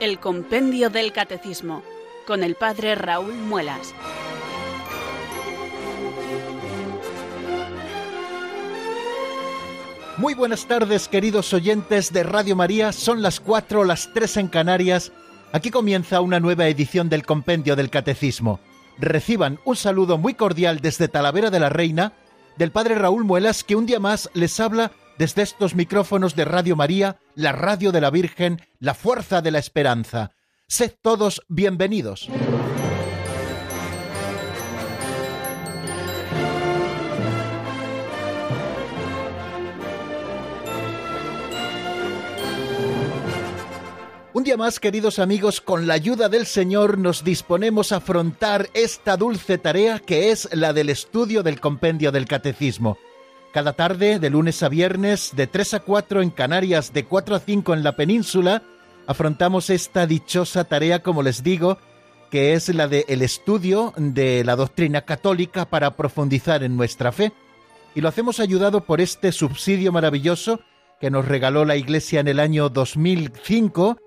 El Compendio del Catecismo, con el Padre Raúl Muelas. Muy buenas tardes, queridos oyentes de Radio María. Son las cuatro, las tres en Canarias. Aquí comienza una nueva edición del Compendio del Catecismo. Reciban un saludo muy cordial desde Talavera de la Reina del Padre Raúl Muelas, que un día más les habla desde estos micrófonos de Radio María, la radio de la Virgen, la fuerza de la esperanza. Sed todos bienvenidos. Un día más, queridos amigos, con la ayuda del Señor nos disponemos a afrontar esta dulce tarea que es la del estudio del compendio del Catecismo. Cada tarde, de lunes a viernes, de 3 a 4 en Canarias, de 4 a 5 en la península, afrontamos esta dichosa tarea, como les digo, que es la del el estudio de la doctrina católica para profundizar en nuestra fe. Y lo hacemos ayudado por este subsidio maravilloso que nos regaló la Iglesia en el año 2005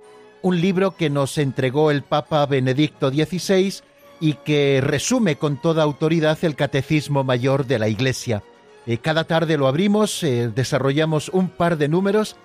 un libro que nos entregó el Papa Benedicto XVI y que resume con toda autoridad el Catecismo Mayor de la Iglesia. Eh, cada tarde lo abrimos, eh, desarrollamos un par de números.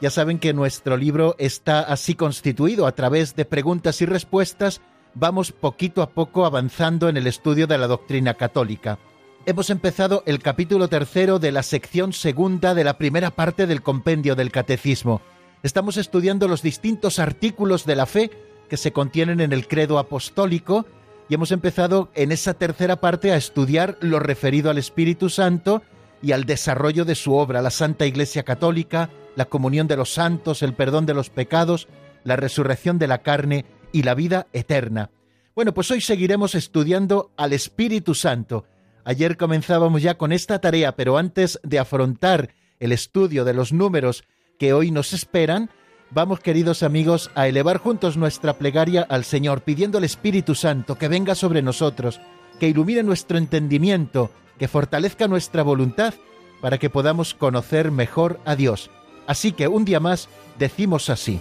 Ya saben que nuestro libro está así constituido a través de preguntas y respuestas. Vamos poquito a poco avanzando en el estudio de la doctrina católica. Hemos empezado el capítulo tercero de la sección segunda de la primera parte del compendio del Catecismo estamos estudiando los distintos artículos de la fe que se contienen en el credo apostólico y hemos empezado en esa tercera parte a estudiar lo referido al Espíritu Santo y al desarrollo de su obra, la Santa Iglesia Católica, la comunión de los santos, el perdón de los pecados, la resurrección de la carne y la vida eterna. Bueno, pues hoy seguiremos estudiando al Espíritu Santo. Ayer comenzábamos ya con esta tarea, pero antes de afrontar el estudio de los números que hoy nos esperan, vamos queridos amigos a elevar juntos nuestra plegaria al Señor, pidiendo al Espíritu Santo que venga sobre nosotros, que ilumine nuestro entendimiento, que fortalezca nuestra voluntad, para que podamos conocer mejor a Dios. Así que un día más decimos así.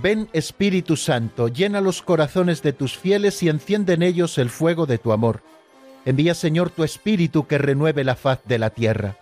Ven Espíritu Santo, llena los corazones de tus fieles y enciende en ellos el fuego de tu amor. Envía, Señor, tu Espíritu que renueve la faz de la tierra.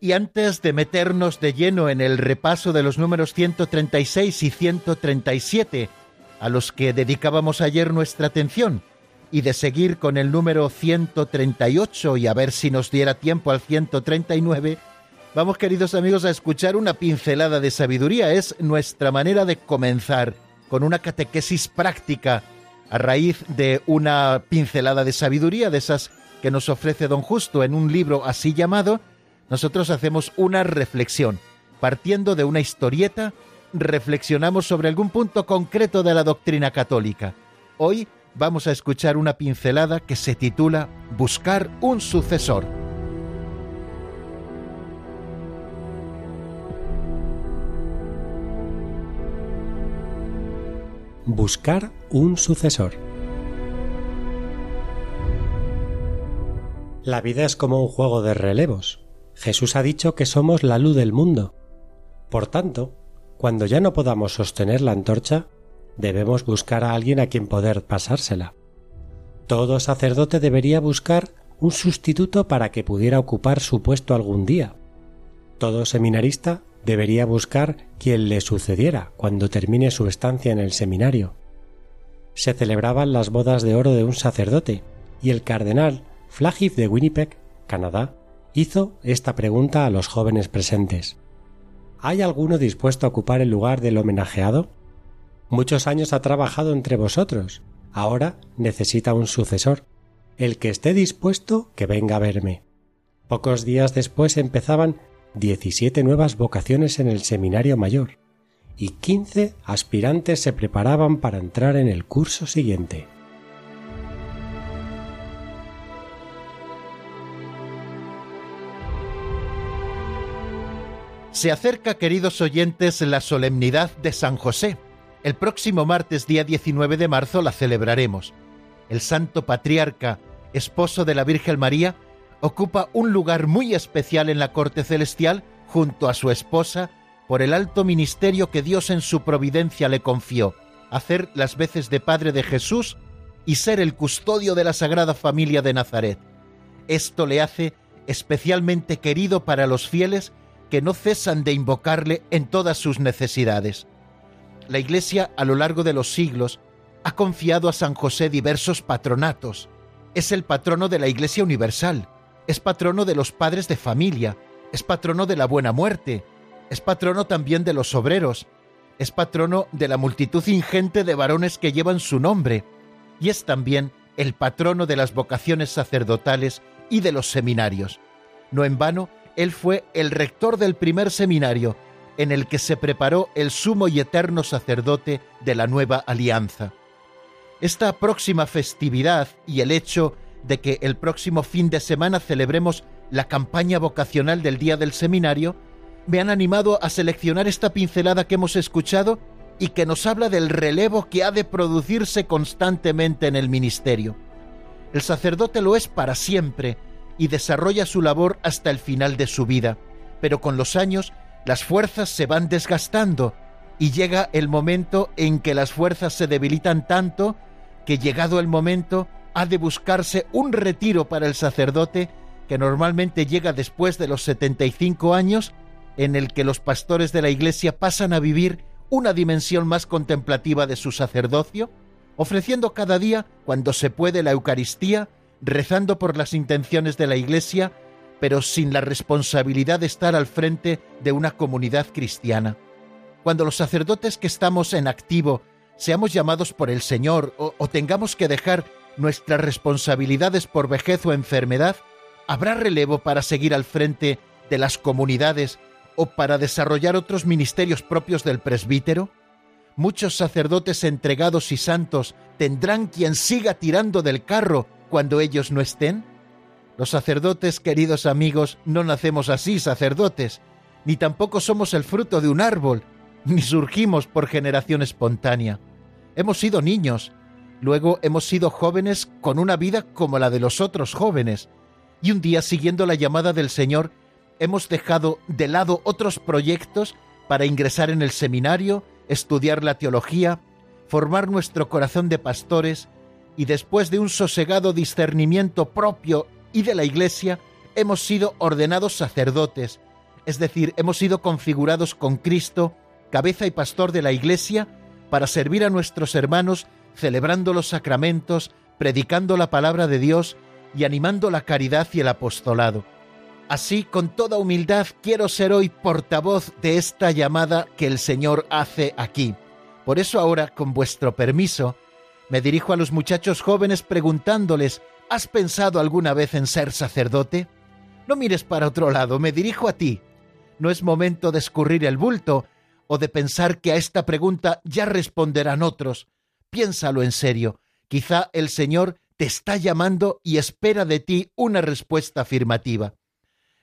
Y antes de meternos de lleno en el repaso de los números 136 y 137, a los que dedicábamos ayer nuestra atención, y de seguir con el número 138 y a ver si nos diera tiempo al 139, vamos queridos amigos a escuchar una pincelada de sabiduría. Es nuestra manera de comenzar con una catequesis práctica a raíz de una pincelada de sabiduría de esas que nos ofrece don Justo en un libro así llamado, nosotros hacemos una reflexión. Partiendo de una historieta, reflexionamos sobre algún punto concreto de la doctrina católica. Hoy vamos a escuchar una pincelada que se titula Buscar un sucesor. Buscar un sucesor. La vida es como un juego de relevos. Jesús ha dicho que somos la luz del mundo. Por tanto, cuando ya no podamos sostener la antorcha, debemos buscar a alguien a quien poder pasársela. Todo sacerdote debería buscar un sustituto para que pudiera ocupar su puesto algún día. Todo seminarista debería buscar quien le sucediera cuando termine su estancia en el seminario. Se celebraban las bodas de oro de un sacerdote y el cardenal Flagif de Winnipeg, Canadá, hizo esta pregunta a los jóvenes presentes. ¿Hay alguno dispuesto a ocupar el lugar del homenajeado? Muchos años ha trabajado entre vosotros. Ahora necesita un sucesor. El que esté dispuesto, que venga a verme. Pocos días después empezaban diecisiete nuevas vocaciones en el seminario mayor y quince aspirantes se preparaban para entrar en el curso siguiente. Se acerca, queridos oyentes, la solemnidad de San José. El próximo martes día 19 de marzo la celebraremos. El santo patriarca, esposo de la Virgen María, ocupa un lugar muy especial en la corte celestial junto a su esposa por el alto ministerio que Dios en su providencia le confió, hacer las veces de Padre de Jesús y ser el custodio de la Sagrada Familia de Nazaret. Esto le hace especialmente querido para los fieles que no cesan de invocarle en todas sus necesidades. La Iglesia a lo largo de los siglos ha confiado a San José diversos patronatos. Es el patrono de la Iglesia Universal, es patrono de los padres de familia, es patrono de la buena muerte, es patrono también de los obreros, es patrono de la multitud ingente de varones que llevan su nombre, y es también el patrono de las vocaciones sacerdotales y de los seminarios. No en vano, él fue el rector del primer seminario, en el que se preparó el sumo y eterno sacerdote de la nueva alianza. Esta próxima festividad y el hecho de que el próximo fin de semana celebremos la campaña vocacional del Día del Seminario, me han animado a seleccionar esta pincelada que hemos escuchado y que nos habla del relevo que ha de producirse constantemente en el ministerio. El sacerdote lo es para siempre y desarrolla su labor hasta el final de su vida, pero con los años las fuerzas se van desgastando y llega el momento en que las fuerzas se debilitan tanto que llegado el momento ha de buscarse un retiro para el sacerdote que normalmente llega después de los 75 años en el que los pastores de la Iglesia pasan a vivir una dimensión más contemplativa de su sacerdocio, ofreciendo cada día, cuando se puede, la Eucaristía, rezando por las intenciones de la Iglesia, pero sin la responsabilidad de estar al frente de una comunidad cristiana. Cuando los sacerdotes que estamos en activo seamos llamados por el Señor o, tengamos que dejar nuestras responsabilidades por vejez o enfermedad, ¿habrá relevo para seguir al frente de las comunidades o para desarrollar otros ministerios propios del presbítero? Muchos sacerdotes entregados y santos tendrán quien siga tirando del carro cuando ellos no estén. Los sacerdotes, queridos amigos, no nacemos así sacerdotes, ni tampoco somos el fruto de un árbol, ni surgimos por generación espontánea. Hemos sido niños, luego hemos sido jóvenes con una vida como la de los otros jóvenes, y un día siguiendo la llamada del Señor hemos dejado de lado otros proyectos para ingresar en el seminario, estudiar la teología, formar nuestro corazón de pastores y después de un sosegado discernimiento propio y de la Iglesia, hemos sido ordenados sacerdotes, es decir, hemos sido configurados con Cristo, cabeza y pastor de la Iglesia, para servir a nuestros hermanos celebrando los sacramentos, predicando la palabra de Dios y animando la caridad y el apostolado. Así, con toda humildad, quiero ser hoy portavoz de esta llamada que el Señor hace aquí. Por eso ahora, con vuestro permiso, me dirijo a los muchachos jóvenes preguntándoles, ¿has pensado alguna vez en ser sacerdote? No mires para otro lado, me dirijo a ti. No es momento de escurrir el bulto o de pensar que a esta pregunta ya responderán otros. Piénsalo en serio. Quizá el Señor te está llamando y espera de ti una respuesta afirmativa.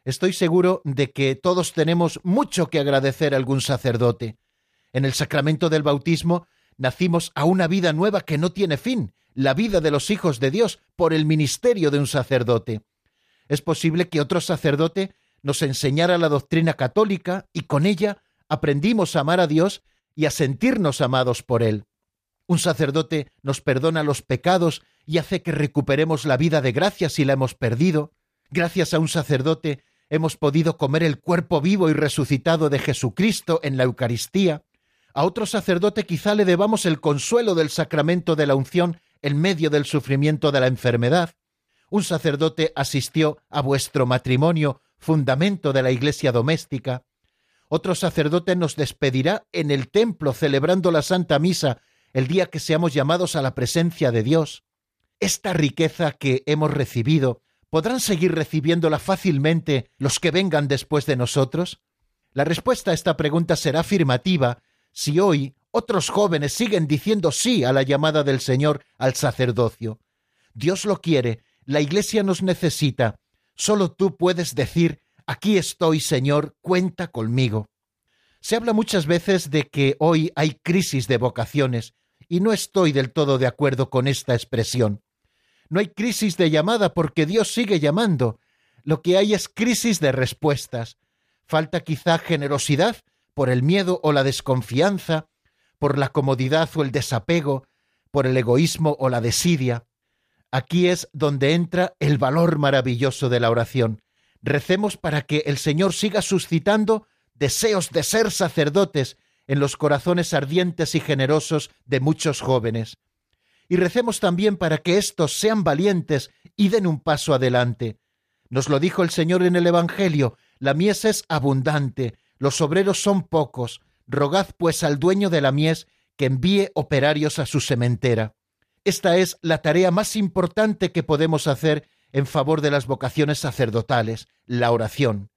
Estoy seguro de que todos tenemos mucho que agradecer a algún sacerdote. En el sacramento del bautismo nacimos a una vida nueva que no tiene fin, la vida de los hijos de Dios, por el ministerio de un sacerdote. Es posible que otro sacerdote nos enseñara la doctrina católica y con ella aprendimos a amar a Dios y a sentirnos amados por Él. Un sacerdote nos perdona los pecados y hace que recuperemos la vida de gracia si la hemos perdido. Gracias a un sacerdote hemos podido comer el cuerpo vivo y resucitado de Jesucristo en la Eucaristía. A otro sacerdote quizá le debamos el consuelo del sacramento de la unción en medio del sufrimiento de la enfermedad. Un sacerdote asistió a vuestro matrimonio, fundamento de la iglesia doméstica. Otro sacerdote nos despedirá en el templo celebrando la Santa Misa el día que seamos llamados a la presencia de Dios. Esta riqueza que hemos recibido, ¿podrán seguir recibiéndola fácilmente los que vengan después de nosotros? La respuesta a esta pregunta será afirmativa si hoy otros jóvenes siguen diciendo sí a la llamada del Señor al sacerdocio. Dios lo quiere, la Iglesia nos necesita. Solo tú puedes decir, aquí estoy, Señor, cuenta conmigo. Se habla muchas veces de que hoy hay crisis de vocaciones, y no estoy del todo de acuerdo con esta expresión. No hay crisis de llamada porque Dios sigue llamando. Lo que hay es crisis de respuestas. Falta quizá generosidad por el miedo o la desconfianza, por la comodidad o el desapego, por el egoísmo o la desidia. Aquí es donde entra el valor maravilloso de la oración. Recemos para que el Señor siga suscitando deseos de ser sacerdotes en los corazones ardientes y generosos de muchos jóvenes. Y recemos también para que éstos sean valientes y den un paso adelante. Nos lo dijo el Señor en el Evangelio, la mies es abundante, los obreros son pocos, rogad pues al dueño de la mies que envíe operarios a su sementera. Esta es la tarea más importante que podemos hacer en favor de las vocaciones sacerdotales, la oración.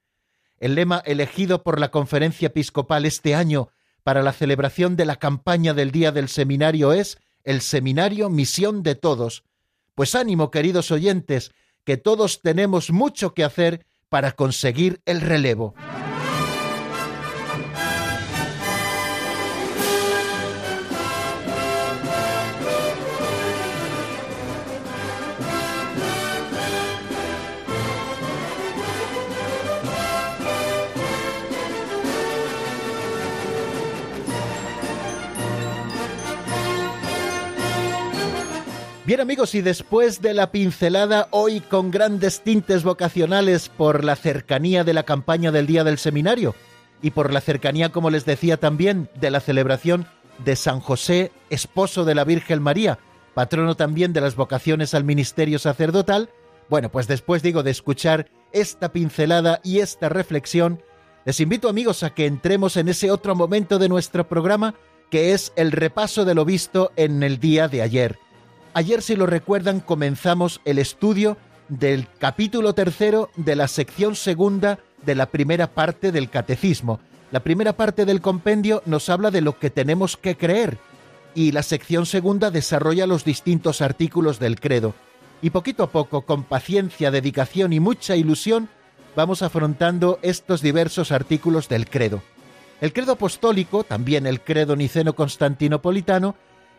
El lema elegido por la conferencia episcopal este año para la celebración de la campaña del Día del Seminario es el Seminario Misión de Todos. Pues ánimo, queridos oyentes, que todos tenemos mucho que hacer para conseguir el relevo. Bien amigos, y después de la pincelada hoy con grandes tintes vocacionales por la cercanía de la campaña del Día del Seminario y por la cercanía, como les decía también, de la celebración de San José, esposo de la Virgen María, patrono también de las vocaciones al ministerio sacerdotal, bueno, pues después digo de escuchar esta pincelada y esta reflexión, les invito amigos a que entremos en ese otro momento de nuestro programa que es el repaso de lo visto en el día de ayer Ayer, si lo recuerdan, comenzamos el estudio del capítulo tercero de la sección segunda de la primera parte del catecismo. La primera parte del compendio nos habla de lo que tenemos que creer y la sección segunda desarrolla los distintos artículos del credo. Y poquito a poco, con paciencia, dedicación y mucha ilusión, vamos afrontando estos diversos artículos del credo. El credo apostólico, también el credo niceno-constantinopolitano,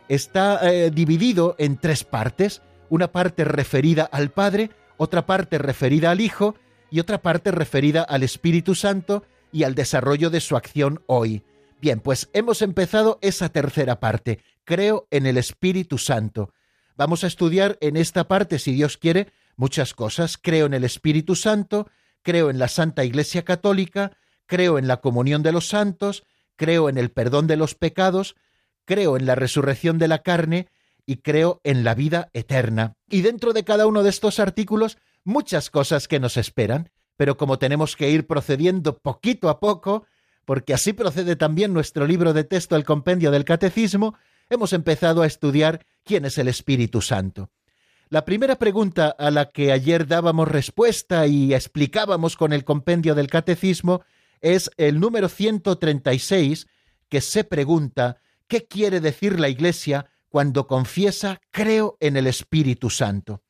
está eh, dividido en tres partes, una parte referida al Padre, otra parte referida al Hijo y otra parte referida al Espíritu Santo y al desarrollo de su acción hoy. Bien, pues hemos empezado esa tercera parte, creo en el Espíritu Santo. Vamos a estudiar en esta parte, si Dios quiere, muchas cosas. Creo en el Espíritu Santo, creo en la Santa Iglesia Católica, creo en la comunión de los santos, creo en el perdón de los pecados, creo en la resurrección de la carne y creo en la vida eterna. Y dentro de cada uno de estos artículos, muchas cosas que nos esperan, pero como tenemos que ir procediendo poquito a poco, porque así procede también nuestro libro de texto, el compendio del catecismo, hemos empezado a estudiar quién es el Espíritu Santo. La primera pregunta a la que ayer dábamos respuesta y explicábamos con el compendio del catecismo es el número 136, que se pregunta ¿Qué quiere decir la Iglesia cuando confiesa creo en el Espíritu Santo?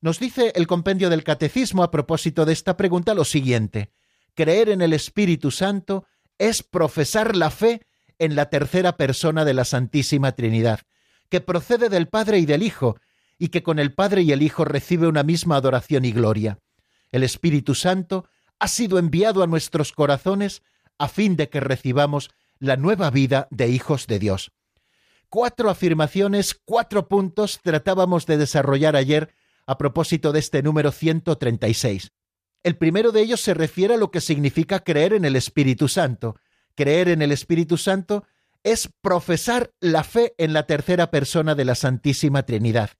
Nos dice el compendio del Catecismo a propósito de esta pregunta lo siguiente. Creer en el Espíritu Santo es profesar la fe en la tercera persona de la Santísima Trinidad, que procede del Padre y del Hijo, y que con el Padre y el Hijo recibe una misma adoración y gloria. El Espíritu Santo ha sido enviado a nuestros corazones a fin de que recibamos la nueva vida de hijos de Dios. Cuatro afirmaciones, cuatro puntos tratábamos de desarrollar ayer a propósito de este número 136. El primero de ellos se refiere a lo que significa creer en el Espíritu Santo. Creer en el Espíritu Santo es profesar la fe en la tercera persona de la Santísima Trinidad.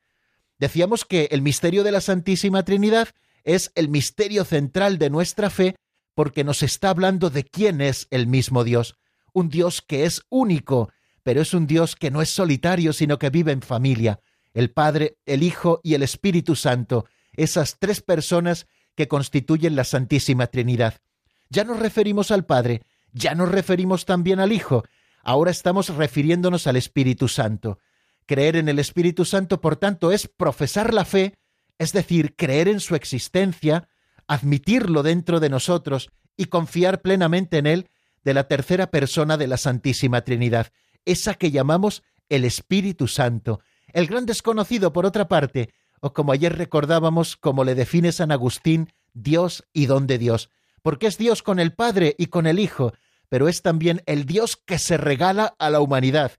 Decíamos que el misterio de la Santísima Trinidad es el misterio central de nuestra fe porque nos está hablando de quién es el mismo Dios, un Dios que es único, pero es un Dios que no es solitario, sino que vive en familia, el Padre, el Hijo y el Espíritu Santo, esas tres personas que constituyen la Santísima Trinidad. Ya nos referimos al Padre, ya nos referimos también al Hijo, ahora estamos refiriéndonos al Espíritu Santo. Creer en el Espíritu Santo, por tanto, es profesar la fe, es decir, creer en su existencia, admitirlo dentro de nosotros y confiar plenamente en Él de la tercera persona de la Santísima Trinidad, esa que llamamos el Espíritu Santo, el gran desconocido, por otra parte, o como ayer recordábamos, como le define San Agustín, Dios y don de Dios, porque es Dios con el Padre y con el Hijo, pero es también el Dios que se regala a la humanidad,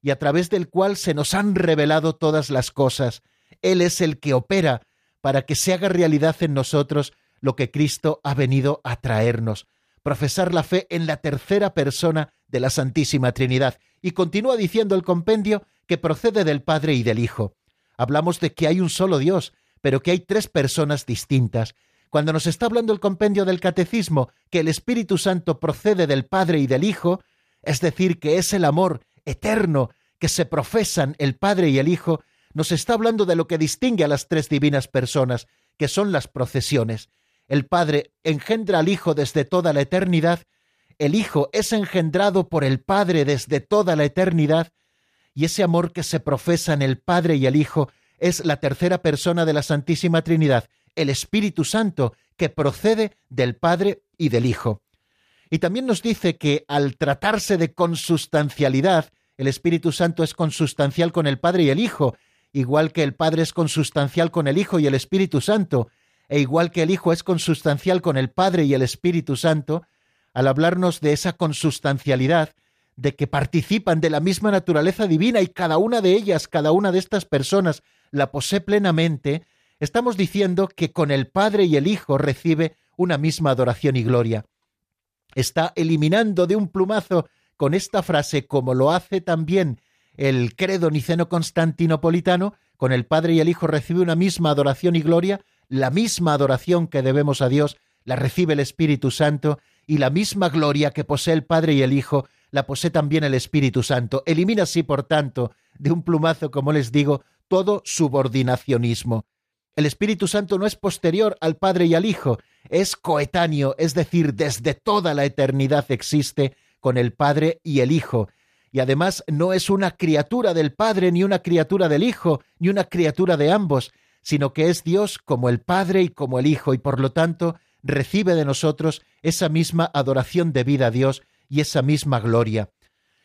y a través del cual se nos han revelado todas las cosas. Él es el que opera para que se haga realidad en nosotros lo que Cristo ha venido a traernos, profesar la fe en la tercera persona de la Santísima Trinidad. Y continúa diciendo el compendio que procede del Padre y del Hijo. Hablamos de que hay un solo Dios, pero que hay tres personas distintas. Cuando nos está hablando el compendio del Catecismo que el Espíritu Santo procede del Padre y del Hijo, es decir, que es el amor eterno que se profesan el Padre y el Hijo, nos está hablando de lo que distingue a las tres divinas personas, que son las procesiones. El Padre engendra al Hijo desde toda la eternidad, el Hijo es engendrado por el Padre desde toda la eternidad, y ese amor que se profesa en el Padre y el Hijo es la tercera persona de la Santísima Trinidad, el Espíritu Santo, que procede del Padre y del Hijo. Y también nos dice que al tratarse de consustancialidad, el Espíritu Santo es consustancial con el Padre y el Hijo, igual que el Padre es consustancial con el Hijo y el Espíritu Santo, e igual que el Hijo es consustancial con el Padre y el Espíritu Santo, al hablarnos de esa consustancialidad, de que participan de la misma naturaleza divina y cada una de ellas, cada una de estas personas, la posee plenamente, estamos diciendo que con el Padre y el Hijo recibe una misma adoración y gloria. Está eliminando de un plumazo con esta frase, como lo hace también el credo niceno constantinopolitano, con el Padre y el Hijo recibe una misma adoración y gloria, la misma adoración que debemos a Dios la recibe el Espíritu Santo y la misma gloria que posee el Padre y el Hijo la posee también el Espíritu Santo. Elimina así, por tanto, de un plumazo, como les digo, todo subordinacionismo. El Espíritu Santo no es posterior al Padre y al Hijo, es coetáneo, es decir, desde toda la eternidad existe con el Padre y el Hijo, y además no es una criatura del Padre, ni una criatura del Hijo, ni una criatura de ambos, sino que es Dios como el Padre y como el Hijo, y por lo tanto recibe de nosotros esa misma adoración debida a Dios y esa misma gloria.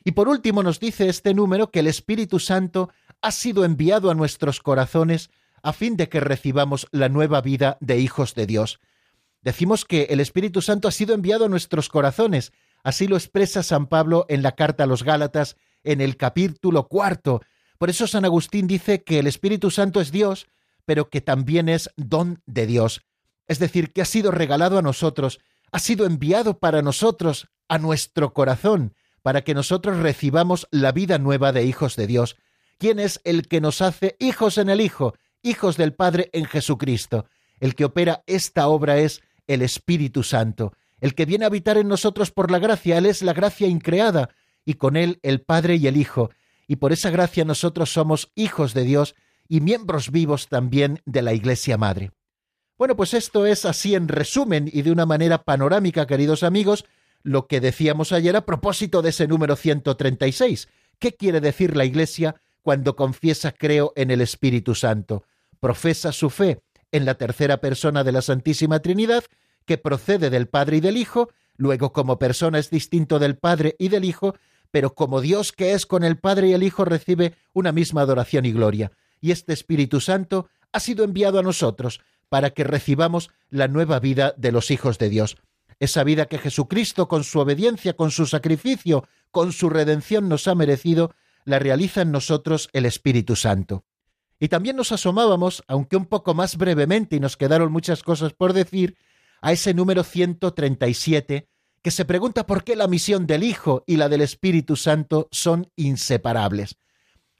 Y por último nos dice este número que el Espíritu Santo ha sido enviado a nuestros corazones a fin de que recibamos la nueva vida de hijos de Dios. Decimos que el Espíritu Santo ha sido enviado a nuestros corazones, así lo expresa San Pablo en la carta a los Gálatas en el capítulo cuarto. Por eso San Agustín dice que el Espíritu Santo es Dios, pero que también es don de Dios. Es decir, que ha sido regalado a nosotros, ha sido enviado para nosotros a nuestro corazón para que nosotros recibamos la vida nueva de hijos de Dios. ¿Quién es el que nos hace hijos en el Hijo, hijos del Padre en Jesucristo? El que opera esta obra es el Espíritu Santo, el que viene a habitar en nosotros por la gracia, Él es la gracia increada, y con Él el Padre y el Hijo, y por esa gracia nosotros somos hijos de Dios y miembros vivos también de la Iglesia Madre. Bueno, pues esto es así en resumen y de una manera panorámica, queridos amigos, lo que decíamos ayer a propósito de ese número 136. ¿Qué quiere decir la Iglesia cuando confiesa creo en el Espíritu Santo? Profesa su fe en la tercera persona de la Santísima Trinidad, que procede del Padre y del Hijo, luego como persona es distinto del Padre y del Hijo, pero como Dios que es con el Padre y el Hijo recibe una misma adoración y gloria. Y este Espíritu Santo ha sido enviado a nosotros para que recibamos la nueva vida de los hijos de Dios esa vida que Jesucristo con su obediencia, con su sacrificio, con su redención nos ha merecido, la realiza en nosotros el Espíritu Santo. Y también nos asomábamos, aunque un poco más brevemente y nos quedaron muchas cosas por decir, a ese número 137, que se pregunta por qué la misión del Hijo y la del Espíritu Santo son inseparables.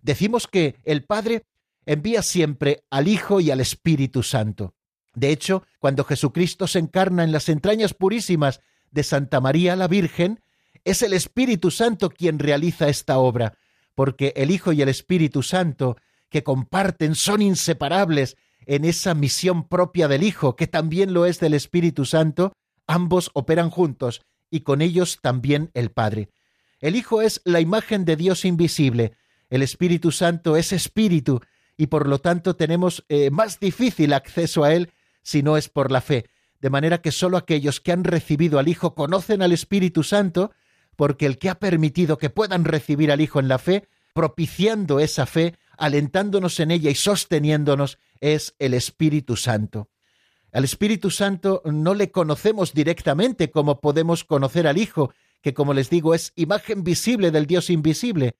Decimos que el Padre envía siempre al Hijo y al Espíritu Santo. De hecho, cuando Jesucristo se encarna en las entrañas purísimas de Santa María la Virgen, es el Espíritu Santo quien realiza esta obra, porque el Hijo y el Espíritu Santo, que comparten, son inseparables en esa misión propia del Hijo, que también lo es del Espíritu Santo, ambos operan juntos y con ellos también el Padre. El Hijo es la imagen de Dios invisible, el Espíritu Santo es Espíritu, y por lo tanto tenemos eh, más difícil acceso a Él si no es por la fe, de manera que sólo aquellos que han recibido al Hijo conocen al Espíritu Santo, porque el que ha permitido que puedan recibir al Hijo en la fe, propiciando esa fe, alentándonos en ella y sosteniéndonos, es el Espíritu Santo. Al Espíritu Santo no le conocemos directamente como podemos conocer al Hijo, que como les digo es imagen visible del Dios invisible,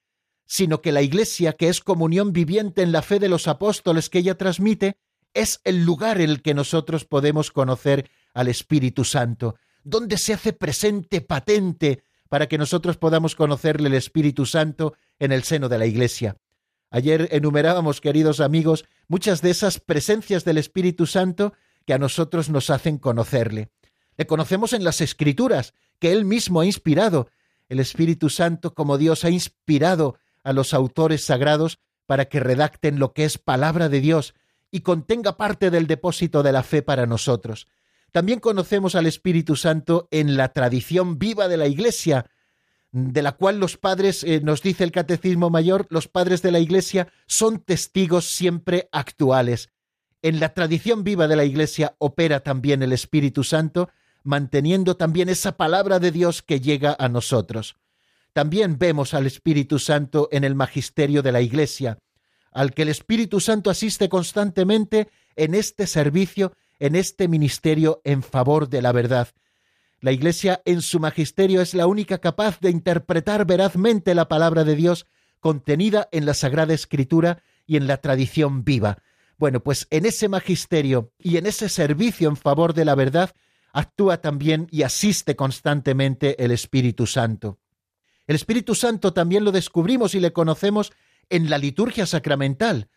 sino que la Iglesia, que es comunión viviente en la fe de los apóstoles que ella transmite, es el lugar en el que nosotros podemos conocer al Espíritu Santo, donde se hace presente, patente, para que nosotros podamos conocerle el Espíritu Santo en el seno de la Iglesia. Ayer enumerábamos, queridos amigos, muchas de esas presencias del Espíritu Santo que a nosotros nos hacen conocerle. Le conocemos en las Escrituras, que Él mismo ha inspirado. El Espíritu Santo, como Dios, ha inspirado a los autores sagrados para que redacten lo que es palabra de Dios y contenga parte del depósito de la fe para nosotros. También conocemos al Espíritu Santo en la tradición viva de la Iglesia, de la cual los padres, eh, nos dice el Catecismo Mayor, los padres de la Iglesia son testigos siempre actuales. En la tradición viva de la Iglesia opera también el Espíritu Santo, manteniendo también esa palabra de Dios que llega a nosotros. También vemos al Espíritu Santo en el magisterio de la Iglesia, al que el Espíritu Santo asiste constantemente en este servicio, en este ministerio en favor de la verdad. La Iglesia en su magisterio es la única capaz de interpretar verazmente la palabra de Dios contenida en la Sagrada Escritura y en la tradición viva. Bueno, pues en ese magisterio y en ese servicio en favor de la verdad actúa también y asiste constantemente el Espíritu Santo. El Espíritu Santo también lo descubrimos y le conocemos en la liturgia sacramental.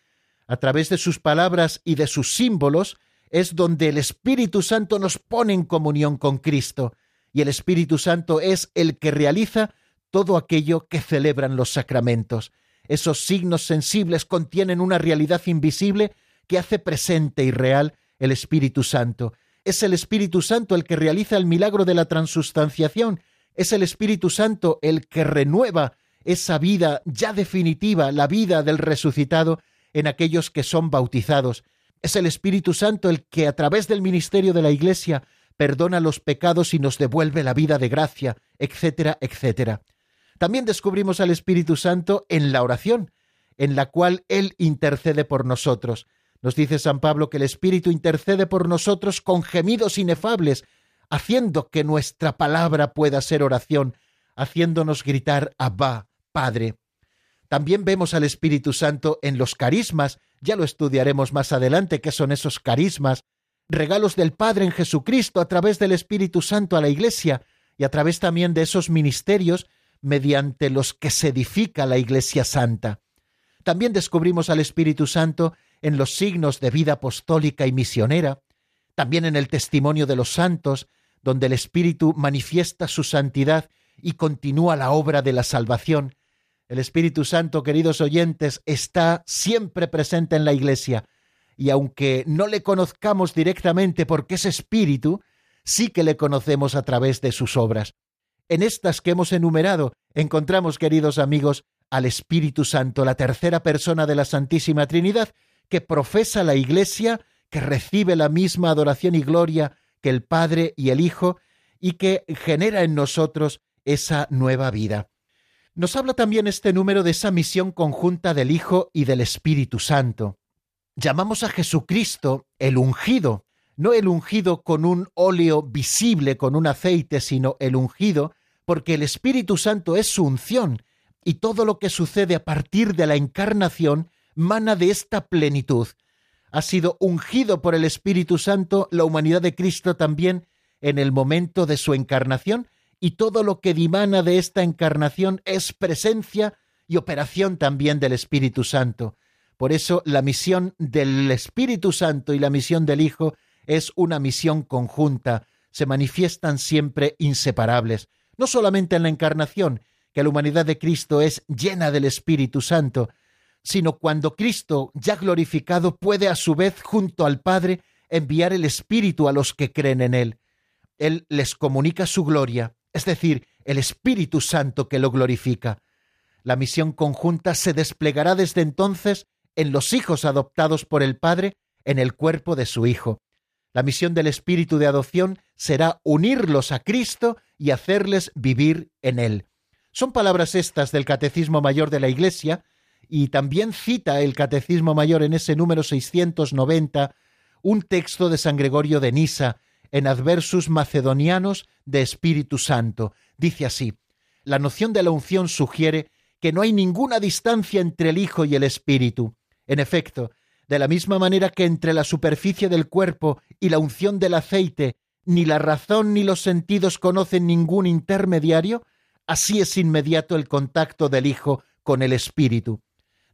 A través de sus palabras y de sus símbolos es donde el Espíritu Santo nos pone en comunión con Cristo, y el Espíritu Santo es el que realiza todo aquello que celebran los sacramentos. Esos signos sensibles contienen una realidad invisible que hace presente y real el Espíritu Santo. Es el Espíritu Santo el que realiza el milagro de la transustanciación, es el Espíritu Santo el que renueva esa vida ya definitiva, la vida del resucitado en aquellos que son bautizados. Es el Espíritu Santo el que a través del ministerio de la Iglesia perdona los pecados y nos devuelve la vida de gracia, etcétera, etcétera. También descubrimos al Espíritu Santo en la oración, en la cual Él intercede por nosotros. Nos dice San Pablo que el Espíritu intercede por nosotros con gemidos inefables, haciendo que nuestra palabra pueda ser oración, haciéndonos gritar Abba, Padre. También vemos al Espíritu Santo en los carismas, ya lo estudiaremos más adelante, qué son esos carismas, regalos del Padre en Jesucristo a través del Espíritu Santo a la Iglesia y a través también de esos ministerios mediante los que se edifica la Iglesia Santa. También descubrimos al Espíritu Santo en los signos de vida apostólica y misionera, también en el testimonio de los santos, donde el Espíritu manifiesta su santidad y continúa la obra de la salvación. El Espíritu Santo, queridos oyentes, está siempre presente en la Iglesia, y aunque no le conozcamos directamente porque es Espíritu, sí que le conocemos a través de sus obras. En estas que hemos enumerado encontramos, queridos amigos, al Espíritu Santo, la tercera persona de la Santísima Trinidad, que profesa la Iglesia, que recibe la misma adoración y gloria que el Padre y el Hijo, y que genera en nosotros esa nueva vida. Nos habla también este número de esa misión conjunta del Hijo y del Espíritu Santo. Llamamos a Jesucristo el ungido, no el ungido con un óleo visible, con un aceite, sino el ungido, porque el Espíritu Santo es su unción, y todo lo que sucede a partir de la encarnación mana de esta plenitud. Ha sido ungido por el Espíritu Santo la humanidad de Cristo también en el momento de su encarnación, y todo lo que dimana de esta encarnación es presencia y operación también del Espíritu Santo. Por eso la misión del Espíritu Santo y la misión del Hijo es una misión conjunta, se manifiestan siempre inseparables, no solamente en la encarnación, que la humanidad de Cristo es llena del Espíritu Santo, sino cuando Cristo, ya glorificado, puede a su vez, junto al Padre, enviar el Espíritu a los que creen en Él. Él les comunica su gloria, es decir, el Espíritu Santo que lo glorifica. La misión conjunta se desplegará desde entonces en los hijos adoptados por el Padre en el cuerpo de su Hijo. La misión del Espíritu de adopción será unirlos a Cristo y hacerles vivir en Él. Son palabras estas del Catecismo Mayor de la Iglesia, y también cita el Catecismo Mayor en ese número 690 un texto de San Gregorio de Nisa en Adversus Macedonianos de Espíritu Santo. Dice así, la noción de la unción sugiere que no hay ninguna distancia entre el Hijo y el Espíritu. En efecto, de la misma manera que entre la superficie del cuerpo y la unción del aceite ni la razón ni los sentidos conocen ningún intermediario, así es inmediato el contacto del Hijo con el Espíritu.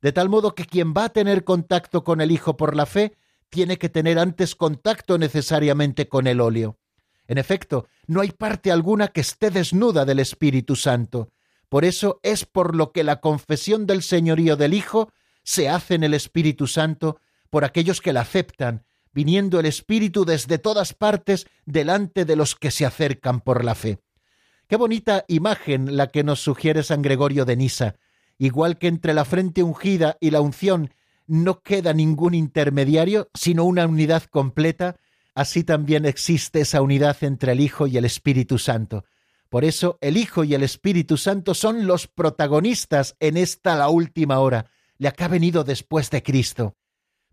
De tal modo que quien va a tener contacto con el Hijo por la fe, tiene que tener antes contacto necesariamente con el óleo. En efecto, no hay parte alguna que esté desnuda del Espíritu Santo. Por eso es por lo que la confesión del señorío del Hijo se hace en el Espíritu Santo por aquellos que la aceptan, viniendo el Espíritu desde todas partes delante de los que se acercan por la fe. Qué bonita imagen la que nos sugiere San Gregorio de Nisa. Igual que entre la frente ungida y la unción no queda ningún intermediario, sino una unidad completa, así también existe esa unidad entre el Hijo y el Espíritu Santo. Por eso el Hijo y el Espíritu Santo son los protagonistas en esta la última hora, la que ha venido después de Cristo.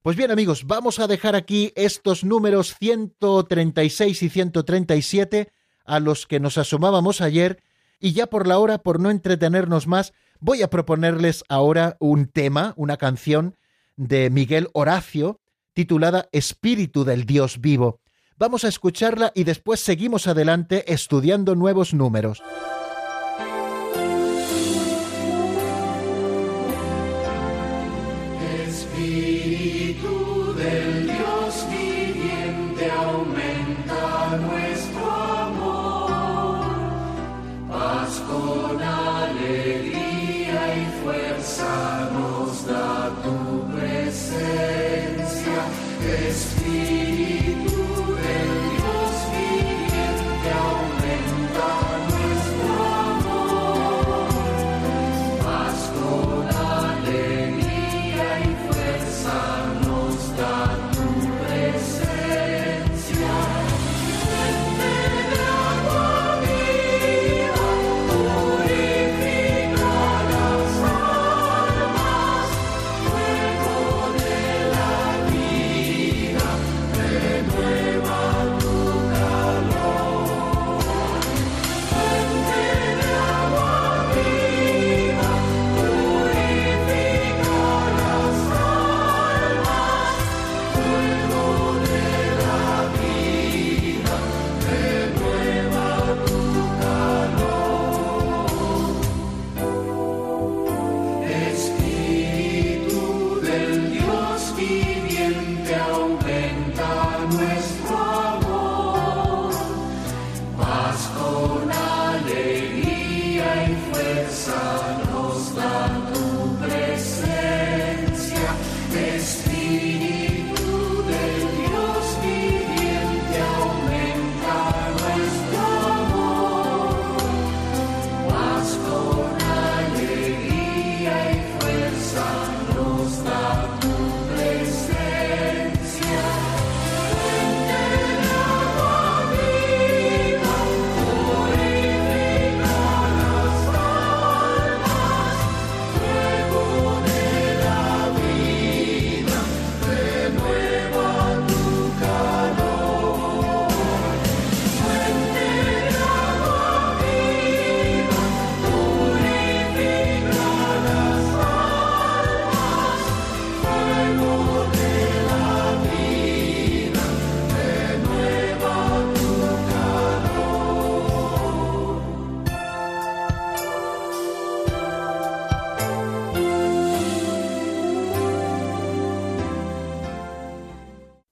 Pues bien amigos, vamos a dejar aquí estos números 136 y 137 a los que nos asomábamos ayer y ya por la hora, por no entretenernos más, voy a proponerles ahora un tema, una canción de Miguel Horacio titulada Espíritu del Dios vivo. Vamos a escucharla y después seguimos adelante estudiando nuevos números.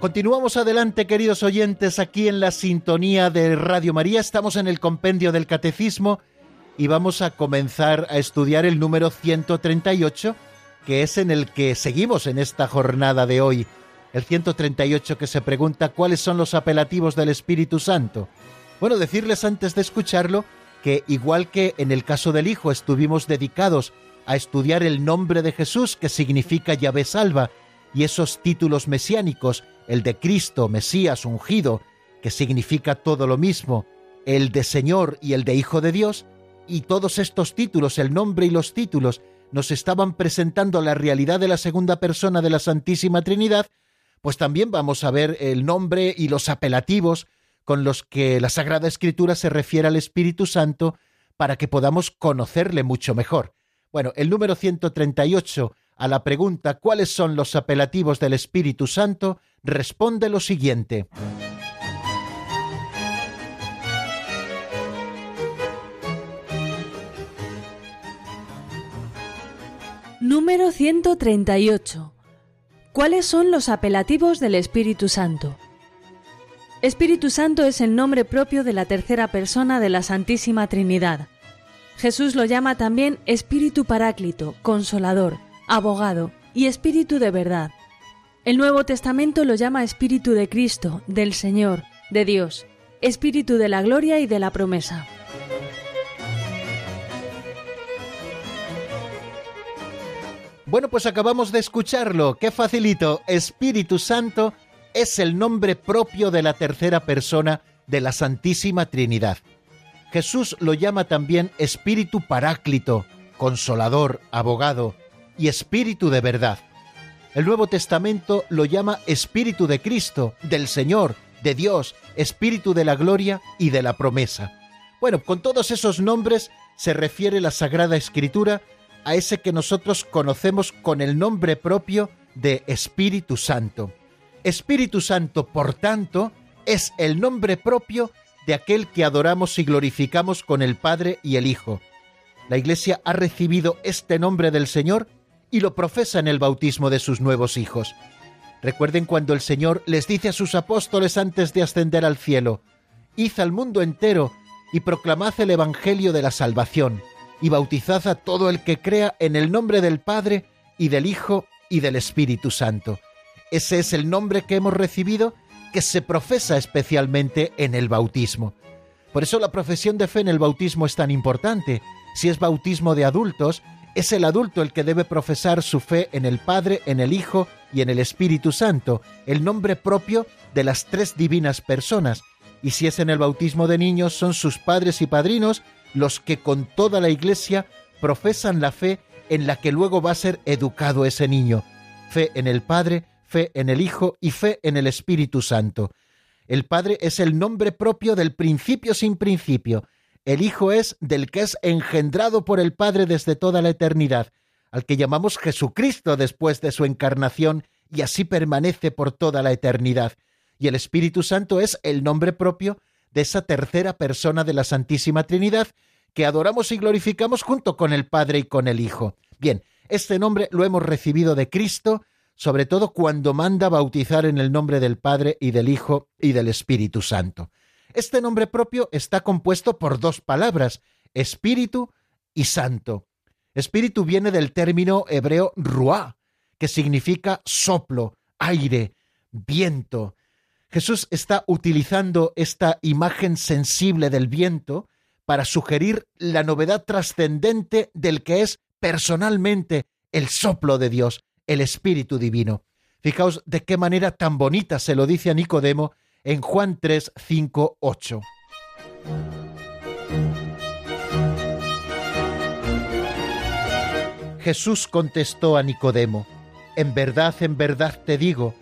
Continuamos adelante, queridos oyentes, aquí en la sintonía de Radio María. Estamos en el compendio del Catecismo y vamos a comenzar a estudiar el número 138, que es en el que seguimos en esta jornada de hoy. El 138 que se pregunta cuáles son los apelativos del Espíritu Santo. Bueno, decirles antes de escucharlo que igual que en el caso del Hijo estuvimos dedicados a estudiar el nombre de Jesús, que significa llave salva, y esos títulos mesiánicos, el de Cristo, Mesías, ungido, que significa todo lo mismo, el de Señor y el de Hijo de Dios, y todos estos títulos, el nombre y los títulos, nos estaban presentando la realidad de la segunda persona de la Santísima Trinidad, pues también vamos a ver el nombre y los apelativos con los que la Sagrada Escritura se refiere al Espíritu Santo para que podamos conocerle mucho mejor. Bueno, el número 138 a la pregunta ¿cuáles son los apelativos del Espíritu Santo? responde lo siguiente. Número 138. ¿Cuáles son los apelativos del Espíritu Santo? Espíritu Santo es el nombre propio de la tercera persona de la Santísima Trinidad. Jesús lo llama también Espíritu Paráclito, Consolador, abogado y espíritu de verdad. El Nuevo Testamento lo llama Espíritu de Cristo, del Señor, de Dios, Espíritu de la gloria y de la promesa. Bueno, pues acabamos de escucharlo. Qué facilito. Espíritu Santo es el nombre propio de la tercera persona de la Santísima Trinidad. Jesús lo llama también Espíritu Paráclito, Consolador, Abogado, y Espíritu de verdad. El Nuevo Testamento lo llama Espíritu de Cristo, del Señor, de Dios, Espíritu de la gloria y de la promesa. Bueno, con todos esos nombres se refiere la Sagrada Escritura a ese que nosotros conocemos con el nombre propio de Espíritu Santo. Espíritu Santo, por tanto, es el nombre propio de aquel que adoramos y glorificamos con el Padre y el Hijo. La Iglesia ha recibido este nombre del Señor y lo profesa en el bautismo de sus nuevos hijos. Recuerden cuando el Señor les dice a sus apóstoles antes de ascender al cielo, Id al mundo entero y proclamad el Evangelio de la salvación, y bautizad a todo el que crea en el nombre del Padre y del Hijo y del Espíritu Santo. Ese es el nombre que hemos recibido que se profesa especialmente en el bautismo. Por eso la profesión de fe en el bautismo es tan importante. Si es bautismo de adultos, es el adulto el que debe profesar su fe en el Padre, en el Hijo y en el Espíritu Santo, el nombre propio de las tres divinas personas. Y si es en el bautismo de niños, son sus padres y padrinos los que con toda la Iglesia profesan la fe en la que luego va a ser educado ese niño. Fe en el Padre, fe en el Hijo y fe en el Espíritu Santo. El Padre es el nombre propio del principio sin principio, el Hijo es del que es engendrado por el Padre desde toda la eternidad, al que llamamos Jesucristo después de su encarnación y así permanece por toda la eternidad. Y el Espíritu Santo es el nombre propio de esa tercera persona de la Santísima Trinidad que adoramos y glorificamos junto con el Padre y con el Hijo. Bien, este nombre lo hemos recibido de Cristo, sobre todo cuando manda bautizar en el nombre del Padre y del Hijo y del Espíritu Santo. Este nombre propio está compuesto por dos palabras, espíritu y santo. Espíritu viene del término hebreo ruá, que significa soplo, aire, viento. Jesús está utilizando esta imagen sensible del viento para sugerir la novedad trascendente del que es personalmente el soplo de Dios, el Espíritu Divino. Fijaos de qué manera tan bonita se lo dice a Nicodemo en Juan 3, 5, 8. Jesús contestó a Nicodemo, En verdad, en verdad te digo,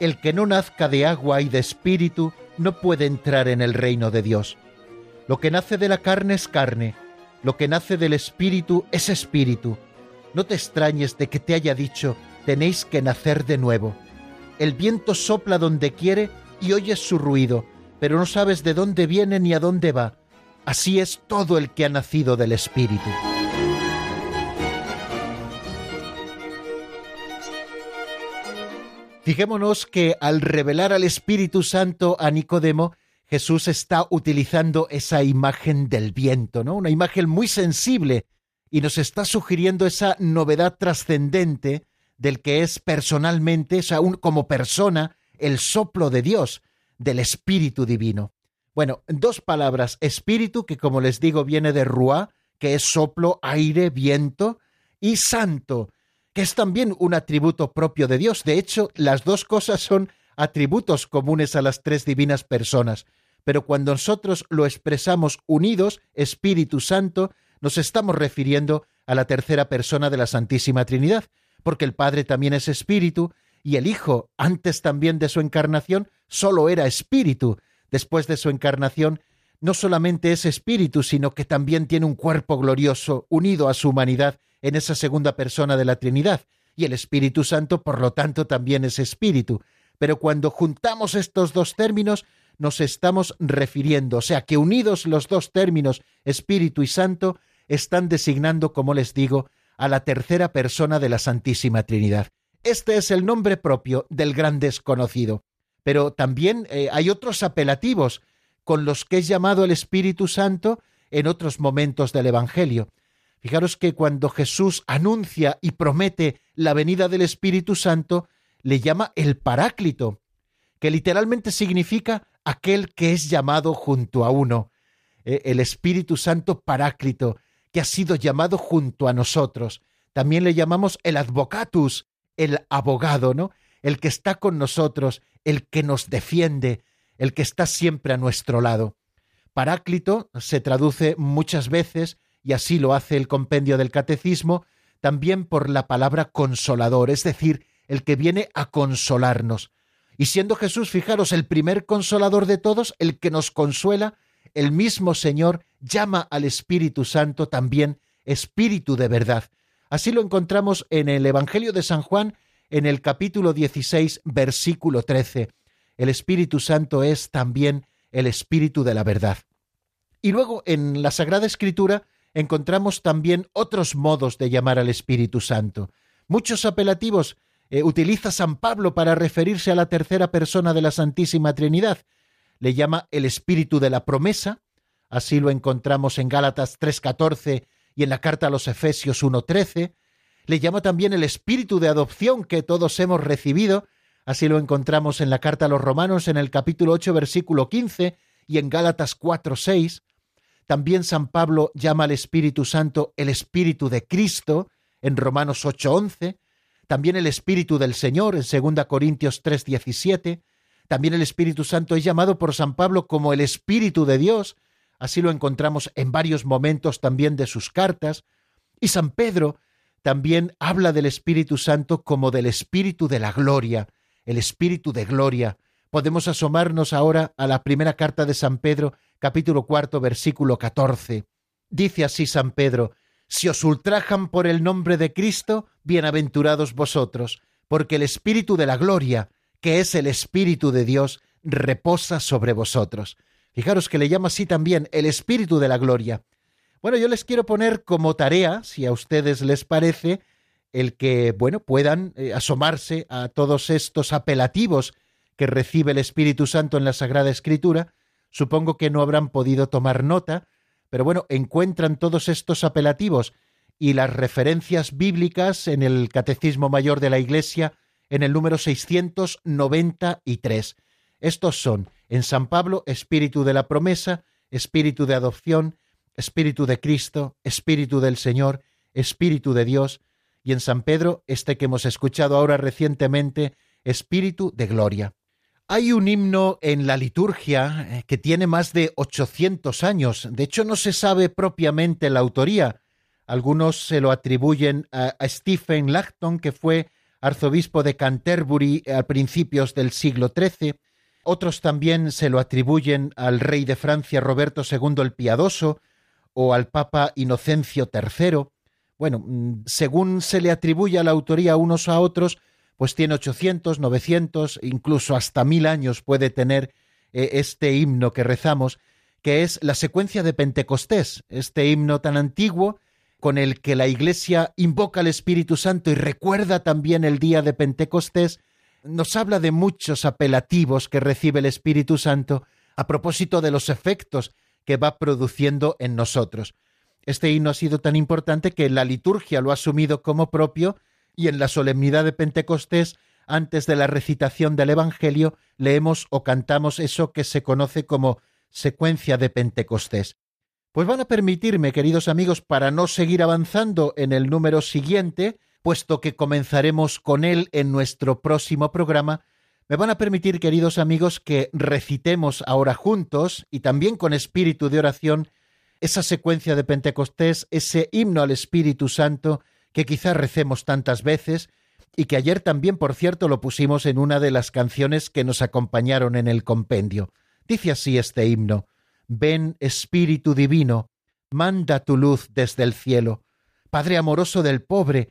el que no nazca de agua y de espíritu no puede entrar en el reino de Dios. Lo que nace de la carne es carne, lo que nace del espíritu es espíritu. No te extrañes de que te haya dicho, tenéis que nacer de nuevo. El viento sopla donde quiere y oyes su ruido, pero no sabes de dónde viene ni a dónde va. Así es todo el que ha nacido del espíritu. Fijémonos que al revelar al Espíritu Santo a Nicodemo, Jesús está utilizando esa imagen del viento, ¿no? Una imagen muy sensible y nos está sugiriendo esa novedad trascendente del que es personalmente, o sea, como persona, el soplo de Dios, del Espíritu Divino. Bueno, dos palabras, espíritu, que como les digo viene de ruá, que es soplo, aire, viento, y santo, que es también un atributo propio de Dios. De hecho, las dos cosas son atributos comunes a las tres divinas personas. Pero cuando nosotros lo expresamos unidos, Espíritu Santo, nos estamos refiriendo a la tercera persona de la Santísima Trinidad, porque el Padre también es Espíritu y el Hijo, antes también de su encarnación, solo era Espíritu. Después de su encarnación, no solamente es Espíritu, sino que también tiene un cuerpo glorioso unido a su humanidad en esa segunda persona de la Trinidad, y el Espíritu Santo, por lo tanto, también es Espíritu. Pero cuando juntamos estos dos términos, nos estamos refiriendo, o sea, que unidos los dos términos, Espíritu y Santo, están designando, como les digo, a la tercera persona de la Santísima Trinidad. Este es el nombre propio del gran desconocido. Pero también eh, hay otros apelativos con los que es llamado el Espíritu Santo en otros momentos del Evangelio. Fijaros que cuando Jesús anuncia y promete la venida del Espíritu Santo, le llama el Paráclito, que literalmente significa aquel que es llamado junto a uno, eh, el Espíritu Santo Paráclito, que ha sido llamado junto a nosotros. También le llamamos el Advocatus, el abogado, ¿no? El que está con nosotros, el que nos defiende, el que está siempre a nuestro lado. Paráclito se traduce muchas veces y así lo hace el compendio del catecismo, también por la palabra consolador, es decir, el que viene a consolarnos. Y siendo Jesús, fijaros, el primer consolador de todos, el que nos consuela, el mismo Señor llama al Espíritu Santo también Espíritu de verdad. Así lo encontramos en el Evangelio de San Juan, en el capítulo 16, versículo 13. El Espíritu Santo es también el Espíritu de la verdad. Y luego en la Sagrada Escritura encontramos también otros modos de llamar al Espíritu Santo. Muchos apelativos eh, utiliza San Pablo para referirse a la tercera persona de la Santísima Trinidad. Le llama el Espíritu de la promesa, así lo encontramos en Gálatas 3.14 y en la carta a los Efesios 1.13. Le llama también el Espíritu de adopción que todos hemos recibido, así lo encontramos en la carta a los Romanos en el capítulo 8 versículo 15 y en Gálatas 4.6. También San Pablo llama al Espíritu Santo el Espíritu de Cristo en Romanos 8:11, también el Espíritu del Señor en 2 Corintios 3:17, también el Espíritu Santo es llamado por San Pablo como el Espíritu de Dios, así lo encontramos en varios momentos también de sus cartas, y San Pedro también habla del Espíritu Santo como del Espíritu de la gloria, el Espíritu de gloria. Podemos asomarnos ahora a la primera carta de San Pedro capítulo cuarto, versículo catorce. Dice así San Pedro, Si os ultrajan por el nombre de Cristo, bienaventurados vosotros, porque el Espíritu de la gloria, que es el Espíritu de Dios, reposa sobre vosotros. Fijaros que le llama así también el Espíritu de la gloria. Bueno, yo les quiero poner como tarea, si a ustedes les parece, el que, bueno, puedan eh, asomarse a todos estos apelativos que recibe el Espíritu Santo en la Sagrada Escritura, Supongo que no habrán podido tomar nota, pero bueno, encuentran todos estos apelativos y las referencias bíblicas en el Catecismo Mayor de la Iglesia en el número 693. Estos son, en San Pablo, Espíritu de la promesa, Espíritu de adopción, Espíritu de Cristo, Espíritu del Señor, Espíritu de Dios, y en San Pedro, este que hemos escuchado ahora recientemente, Espíritu de Gloria. Hay un himno en la liturgia eh, que tiene más de 800 años. De hecho, no se sabe propiamente la autoría. Algunos se lo atribuyen a, Stephen Lacton, que fue arzobispo de Canterbury a principios del siglo XIII, Otros también se lo atribuyen al rey de Francia Roberto II el Piadoso o al Papa Inocencio III. Bueno, mm, según se le atribuye la autoría unos a otros, pues tiene 800, 900, incluso hasta mil años puede tener eh, este himno que rezamos, que es la secuencia de Pentecostés, este himno tan antiguo con el que la Iglesia invoca al Espíritu Santo y recuerda también el día de Pentecostés, nos habla de muchos apelativos que recibe el Espíritu Santo a propósito de los efectos que va produciendo en nosotros. Este himno ha sido tan importante que la liturgia lo ha asumido como propio y en la solemnidad de Pentecostés, antes de la recitación del Evangelio, leemos o cantamos eso que se conoce como secuencia de Pentecostés. Pues van a permitirme, queridos amigos, para no seguir avanzando en el número siguiente, puesto que comenzaremos con él en nuestro próximo programa, me van a permitir, queridos amigos, que recitemos ahora juntos y también con espíritu de oración esa secuencia de Pentecostés, ese himno al Espíritu Santo que quizás recemos tantas veces y que ayer también, por cierto, lo pusimos en una de las canciones que nos acompañaron en el compendio. Dice así este himno, Ven Espíritu Divino, manda tu luz desde el cielo. Padre amoroso del pobre,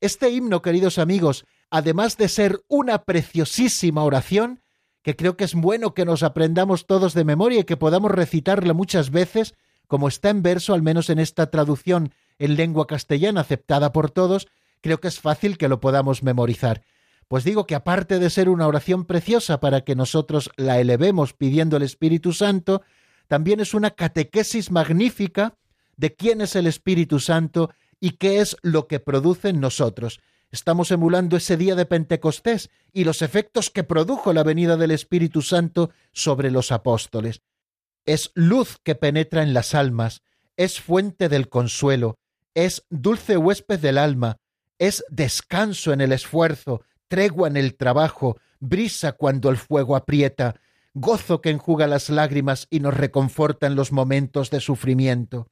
Este himno, queridos amigos, además de ser una preciosísima oración, que creo que es bueno que nos aprendamos todos de memoria y que podamos recitarla muchas veces, como está en verso, al menos en esta traducción en lengua castellana aceptada por todos, creo que es fácil que lo podamos memorizar. Pues digo que aparte de ser una oración preciosa para que nosotros la elevemos pidiendo el Espíritu Santo, también es una catequesis magnífica de quién es el Espíritu Santo y qué es lo que produce en nosotros. Estamos emulando ese día de Pentecostés y los efectos que produjo la venida del Espíritu Santo sobre los apóstoles. Es luz que penetra en las almas, es fuente del consuelo, es dulce huésped del alma, es descanso en el esfuerzo, tregua en el trabajo, brisa cuando el fuego aprieta, gozo que enjuga las lágrimas y nos reconforta en los momentos de sufrimiento.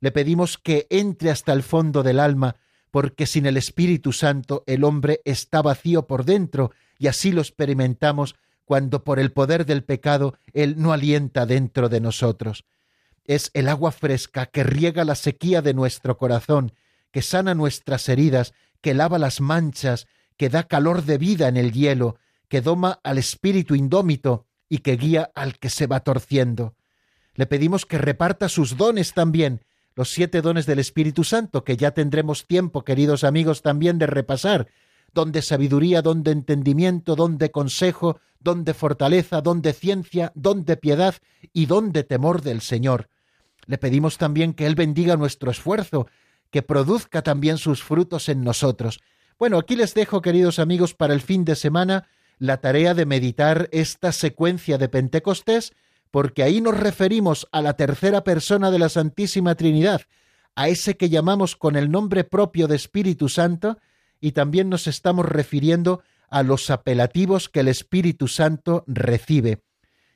Le pedimos que entre hasta el fondo del alma, porque sin el Espíritu Santo el hombre está vacío por dentro, y así lo experimentamos cuando por el poder del pecado Él no alienta dentro de nosotros es el agua fresca que riega la sequía de nuestro corazón, que sana nuestras heridas, que lava las manchas, que da calor de vida en el hielo, que doma al espíritu indómito y que guía al que se va torciendo. Le pedimos que reparta sus dones también, los siete dones del Espíritu Santo, que ya tendremos tiempo, queridos amigos, también de repasar, don de sabiduría, don de entendimiento, don de consejo, don de fortaleza, don de ciencia, don de piedad y don de temor del Señor. Le pedimos también que Él bendiga nuestro esfuerzo, que produzca también sus frutos en nosotros. Bueno, aquí les dejo, queridos amigos, para el fin de semana la tarea de meditar esta secuencia de Pentecostés, porque ahí nos referimos a la tercera persona de la Santísima Trinidad, a ese que llamamos con el nombre propio de Espíritu Santo, y también nos estamos refiriendo a los apelativos que el Espíritu Santo recibe.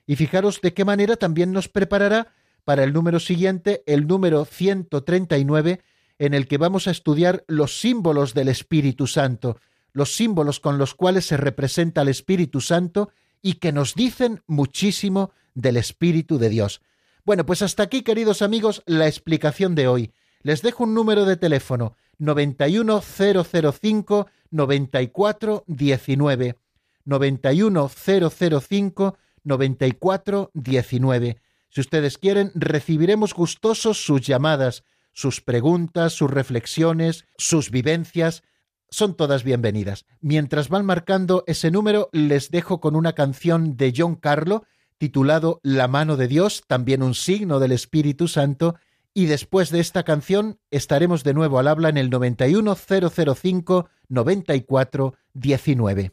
Y fijaros de qué manera también nos preparará para el número siguiente, el número 139, en el que vamos a estudiar los símbolos del Espíritu Santo, los símbolos con los cuales se representa el Espíritu Santo y que nos dicen muchísimo del Espíritu de Dios. Bueno, pues hasta aquí, queridos amigos, la explicación de hoy. Les dejo un número de teléfono 91005 9419 91005 94 19. Si ustedes quieren, recibiremos gustosos sus llamadas, sus preguntas, sus reflexiones, sus vivencias, son todas bienvenidas. Mientras van marcando ese número, les dejo con una canción de John Carlo titulado La mano de Dios, también un signo del Espíritu Santo, y después de esta canción estaremos de nuevo al habla en el 91005 94 19.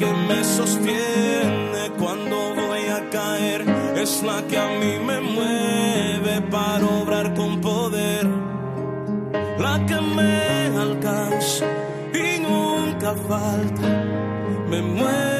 que me sostiene cuando voy a caer, es la que a mí me mueve para obrar con poder, la que me alcanza falta. Me mueve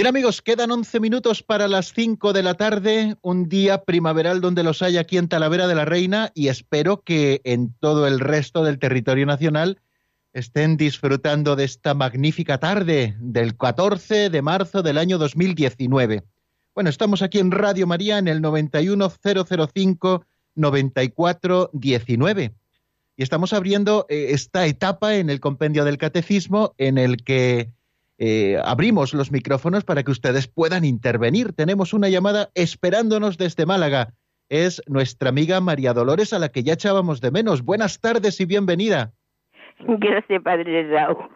Bien amigos, quedan 11 minutos para las 5 de la tarde, un día primaveral donde los hay aquí en Talavera de la Reina y espero que en todo el resto del territorio nacional estén disfrutando de esta magnífica tarde del 14 de marzo del año 2019. Bueno, estamos aquí en Radio María en el 91005 9419 y estamos abriendo eh, esta etapa en el compendio del catecismo en el que eh, abrimos los micrófonos para que ustedes puedan intervenir. Tenemos una llamada esperándonos desde Málaga. es nuestra amiga María Dolores, a la que ya echábamos de menos. Buenas tardes y bienvenida. Gracias, Padre Raúl.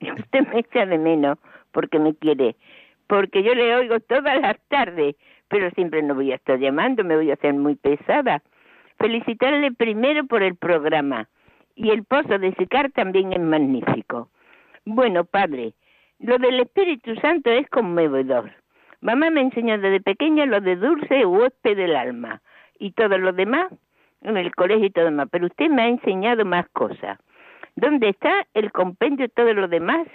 Usted me echa de menos porque me quiere, porque yo le oigo todas las tardes, pero siempre no voy a estar llamando, me voy a hacer muy pesada. Felicitarle primero por el programa y el pozo de Sicar también es magnífico. Bueno, padre, lo del Espíritu Santo es conmovedor. Mamá me enseñó desde pequeña lo de dulce huésped del alma y todo lo demás en el colegio y todo demás, pero usted me ha enseñado más cosas. ¿Dónde está el compendio de todo lo demás?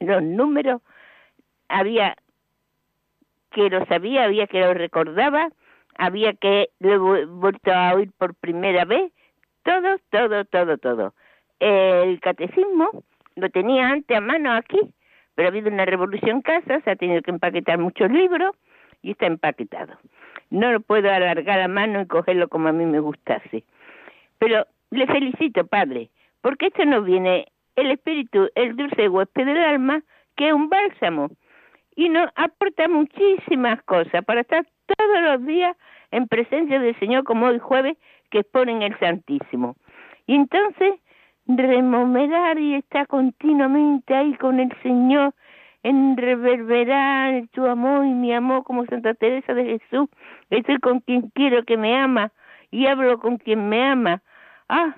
Los números, había que lo sabía, había que lo recordaba, había que lo he vuelto a oír por primera vez, todo, todo, todo, todo. El catecismo lo tenía antes a mano aquí, pero ha habido una revolución casa, se ha tenido que empaquetar muchos libros y está empaquetado. No lo puedo alargar a mano y cogerlo como a mí me gustase. Pero le felicito, padre, porque esto nos viene el espíritu, el dulce huésped del alma, que es un bálsamo, y nos aporta muchísimas cosas para estar todos los días en presencia del Señor, como hoy jueves, que exponen el Santísimo. Y entonces, remomerar y estar continuamente ahí con el Señor, en reverberar tu amor y mi amor como Santa Teresa de Jesús. Estoy con quien quiero que me ama y hablo con quien me ama. Ah,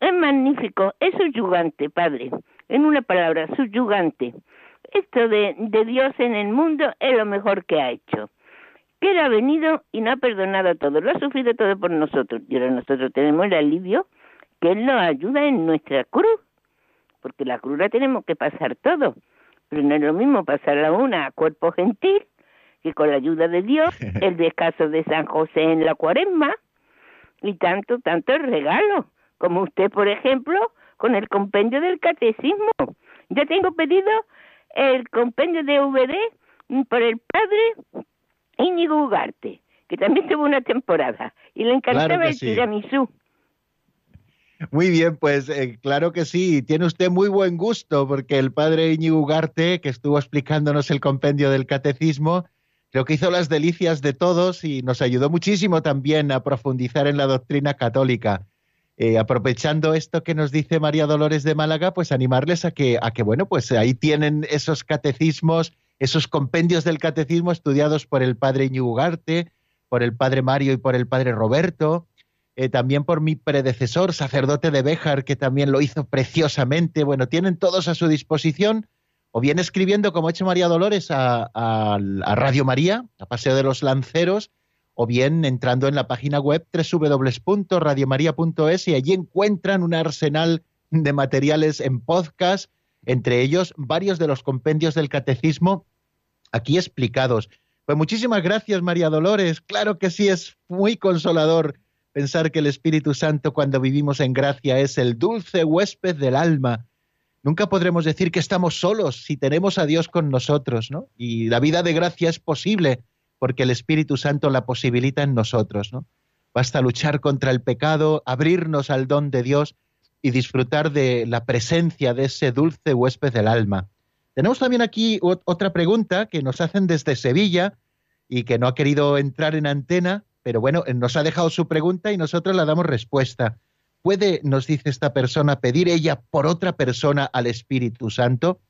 es magnífico, es subyugante, Padre. En una palabra, subyugante. Esto de, de Dios en el mundo es lo mejor que ha hecho. Que Él ha venido y no ha perdonado todo, lo ha sufrido todo por nosotros. Y ahora nosotros tenemos el alivio que Él nos ayuda en nuestra cruz, porque la cruz la tenemos que pasar todo, pero no es lo mismo pasarla una a cuerpo gentil que con la ayuda de Dios, el descanso de San José en la cuaresma y tanto, tanto regalo, como usted, por ejemplo, con el compendio del catecismo. Ya tengo pedido el compendio de VD por el padre Íñigo Ugarte, que también tuvo una temporada y le encantaba el tiramisú. Muy bien, pues eh, claro que sí, tiene usted muy buen gusto porque el padre Íñigo Ugarte, que estuvo explicándonos el compendio del catecismo, creo que hizo las delicias de todos y nos ayudó muchísimo también a profundizar en la doctrina católica. Eh, aprovechando esto que nos dice María Dolores de Málaga, pues animarles a que, a que, bueno, pues ahí tienen esos catecismos, esos compendios del catecismo estudiados por el padre Íñigo Ugarte, por el padre Mario y por el padre Roberto, eh, también por mi predecesor, sacerdote de Béjar, que también lo hizo preciosamente. Bueno, tienen todos a su disposición, o bien escribiendo, como ha hecho María Dolores, a, Radio María, a Paseo de los Lanceros, o bien entrando en la página web www.radiomaria.es y allí encuentran un arsenal de materiales en podcast, entre ellos varios de los compendios del catecismo aquí explicados. Pues muchísimas gracias, María Dolores. Claro que sí, es muy consolador pensar que el Espíritu Santo cuando vivimos en gracia es el dulce huésped del alma. Nunca podremos decir que estamos solos si tenemos a Dios con nosotros, ¿no? Y la vida de gracia es posible porque el Espíritu Santo la posibilita en nosotros, ¿no? Basta luchar contra el pecado, abrirnos al don de Dios y disfrutar de la presencia de ese dulce huésped del alma. Tenemos también aquí otra pregunta que nos hacen desde Sevilla y que no ha querido entrar en antena, pero bueno, nos ha dejado su pregunta y nosotros la damos respuesta. ¿Puede, nos dice esta persona, pedir ella por otra persona al Espíritu Santo?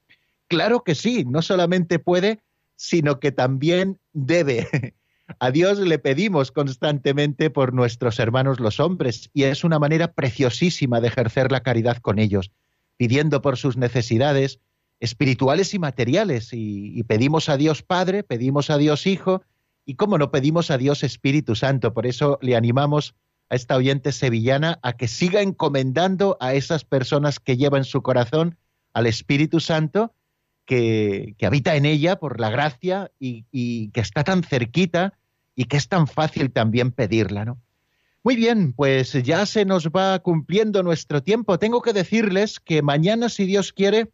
Claro que sí, no solamente puede, sino que también debe. A Dios le pedimos constantemente por nuestros hermanos los hombres y es una manera preciosísima de ejercer la caridad con ellos, pidiendo por sus necesidades espirituales y materiales y, y pedimos a Dios Padre, pedimos a Dios Hijo y cómo no pedimos a Dios Espíritu Santo. Por eso le animamos a esta oyente sevillana a que siga encomendando a esas personas que llevan su corazón al Espíritu Santo, que, habita en ella por la gracia y, y, que está tan cerquita y que es tan fácil también pedirla, ¿no? Muy bien, pues ya se nos va cumpliendo nuestro tiempo. Tengo que decirles que mañana, si Dios quiere,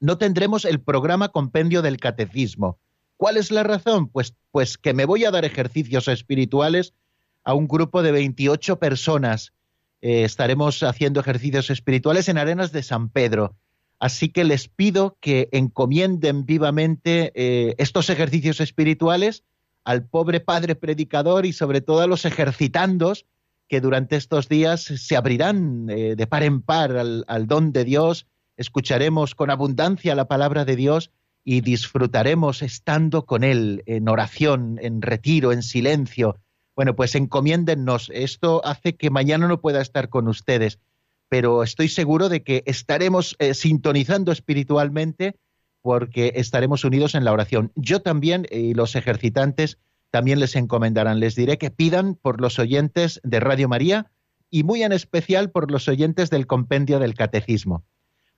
no tendremos el programa Compendio del Catecismo. ¿Cuál es la razón? Pues, pues que me voy a dar ejercicios espirituales a un grupo de 28 personas. Eh, estaremos haciendo ejercicios espirituales en Arenas de San Pedro. Así que les pido que encomienden vivamente eh, estos ejercicios espirituales al pobre padre predicador y sobre todo a los ejercitandos que durante estos días se abrirán eh, de par en par al, al don de Dios, escucharemos con abundancia la palabra de Dios y disfrutaremos estando con Él en oración, en retiro, en silencio. Bueno, pues encomiéndennos. Esto hace que mañana no pueda estar con ustedes, pero estoy seguro de que estaremos eh, sintonizando espiritualmente porque estaremos unidos en la oración. Yo también y los ejercitantes también les encomendarán. Les diré que pidan por los oyentes de Radio María y muy en especial por los oyentes del compendio del Catecismo.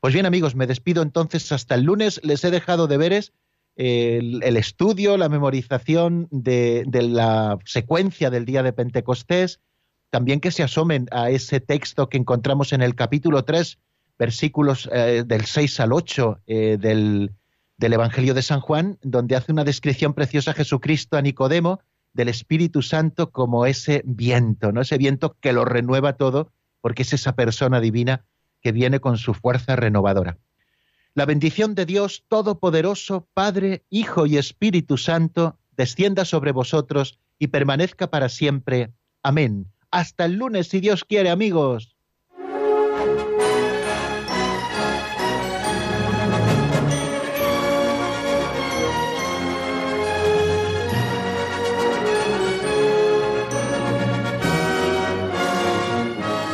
Pues bien amigos, me despido entonces hasta el lunes. Les he dejado deberes el, el estudio, la memorización de, la secuencia del día de Pentecostés, también que se asomen a ese texto que encontramos en el capítulo 3 versículos eh, del 6 al 8 eh, del, del Evangelio de San Juan, donde hace una descripción preciosa Jesucristo a Nicodemo del Espíritu Santo como ese viento, ¿no? Ese viento que lo renueva todo, porque es esa persona divina que viene con su fuerza renovadora. La bendición de Dios Todopoderoso, Padre, Hijo y Espíritu Santo, descienda sobre vosotros y permanezca para siempre. Amén. Hasta el lunes, si Dios quiere, amigos.